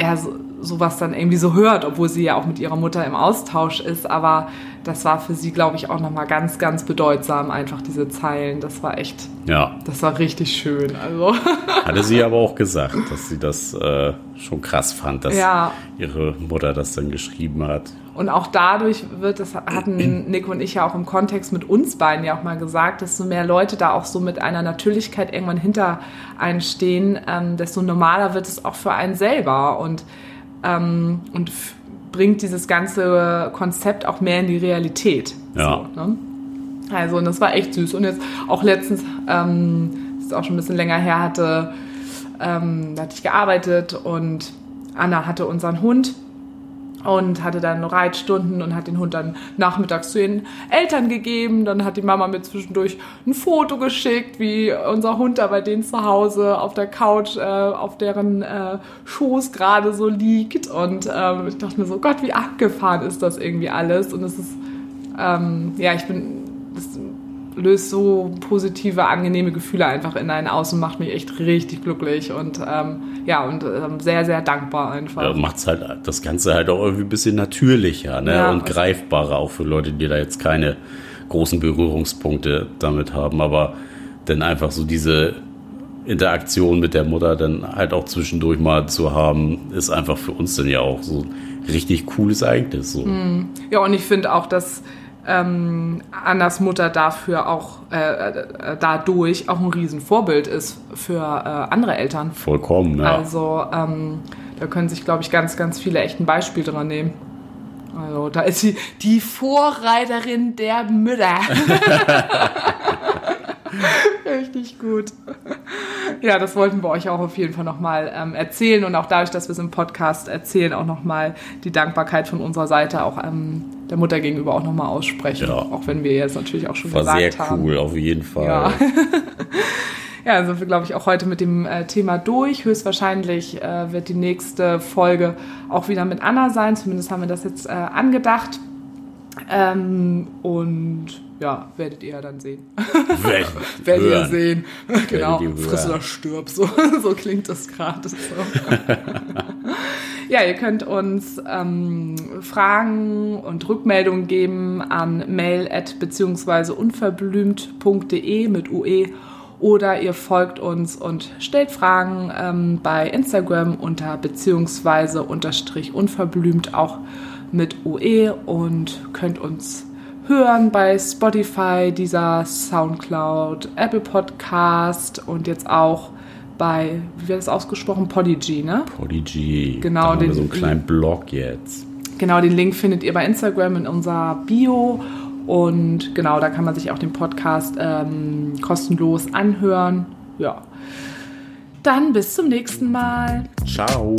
ja, so, sowas dann irgendwie so hört, obwohl sie ja auch mit ihrer Mutter im Austausch ist. Aber das war für sie, glaube ich, auch nochmal ganz, ganz bedeutsam, einfach diese Zeilen. Das war echt, Ja, das war richtig schön. Also. *laughs* hatte sie aber auch gesagt, dass sie das äh, schon krass fand, dass Ja. ihre Mutter das dann geschrieben hat. Und auch dadurch wird, das hatten Nick und ich ja auch im Kontext mit uns beiden ja auch mal gesagt, desto mehr Leute da auch so mit einer Natürlichkeit irgendwann hinter einen stehen, ähm, desto normaler wird es auch für einen selber und, ähm, und bringt dieses ganze Konzept auch mehr in die Realität. Ja. So, ne? Also, und das war echt süß. Und jetzt auch letztens, ähm, das ist auch schon ein bisschen länger her, hatte, ähm, da hatte ich gearbeitet und Anna hatte unseren Hund und hatte dann Reitstunden und hat den Hund dann nachmittags zu den Eltern gegeben. Dann hat die Mama mir zwischendurch ein Foto geschickt, wie unser Hund da bei denen zu Hause auf der Couch, äh, auf deren äh, Schoß gerade so liegt. Und äh, ich dachte mir so, Gott, wie abgefahren ist das irgendwie alles. Und es ist, ähm, ja, ich bin, das löst so positive, angenehme Gefühle einfach in einen aus und macht mich echt richtig glücklich und ähm, ja, und ähm, sehr, sehr dankbar einfach. Ja, macht halt das Ganze halt auch irgendwie ein bisschen natürlicher ne? Ja, und greifbarer, auch für Leute, die da jetzt keine großen Berührungspunkte damit haben, aber dann einfach so diese Interaktion mit der Mutter dann halt auch zwischendurch mal zu haben, ist einfach für uns dann ja auch so ein richtig cooles Ereignis. So. Hm. Ja, und ich finde auch, dass ähm, Annas Mutter dafür auch äh, äh, dadurch auch ein Riesenvorbild ist für äh, andere Eltern. Vollkommen, ja. Also ähm, da können sich, glaube ich, ganz, ganz viele echt ein Beispiel dran nehmen. Also da ist sie die Vorreiterin der Mütter. *laughs* Richtig gut. Ja, das wollten wir euch auch auf jeden Fall nochmal ähm, erzählen und auch dadurch, dass wir es im Podcast erzählen, auch nochmal die Dankbarkeit von unserer Seite auch ähm, der Mutter gegenüber auch nochmal aussprechen. Ja. Auch wenn wir jetzt natürlich auch schon War gesagt haben. War sehr cool, auf jeden Fall. Ja. *laughs* ja, also wir glaube ich auch heute mit dem äh, Thema durch. Höchstwahrscheinlich äh, wird die nächste Folge auch wieder mit Anna sein. Zumindest haben wir das jetzt äh, angedacht. Ähm, und ja, werdet ihr ja dann sehen. Werdet, *laughs* werdet ihr sehen. *laughs* genau, friss oder stirb. So, so klingt das gerade. So. Ja, ihr könnt uns ähm, Fragen und Rückmeldungen geben an mail at beziehungsweise unverblümt.de mit UE oder ihr folgt uns und stellt Fragen ähm, bei Instagram unter beziehungsweise unterstrich unverblümt auch mit UE und könnt uns hören bei Spotify, dieser Soundcloud, Apple Podcast und jetzt auch bei, wie wird das ausgesprochen? Podigy, ne? Podigy. Genau. Da haben den, wir so einen kleinen Blog jetzt. Genau, den Link findet ihr bei Instagram in unserer Bio. Und genau, da kann man sich auch den Podcast ähm, kostenlos anhören. Ja. Dann bis zum nächsten Mal. Ciao.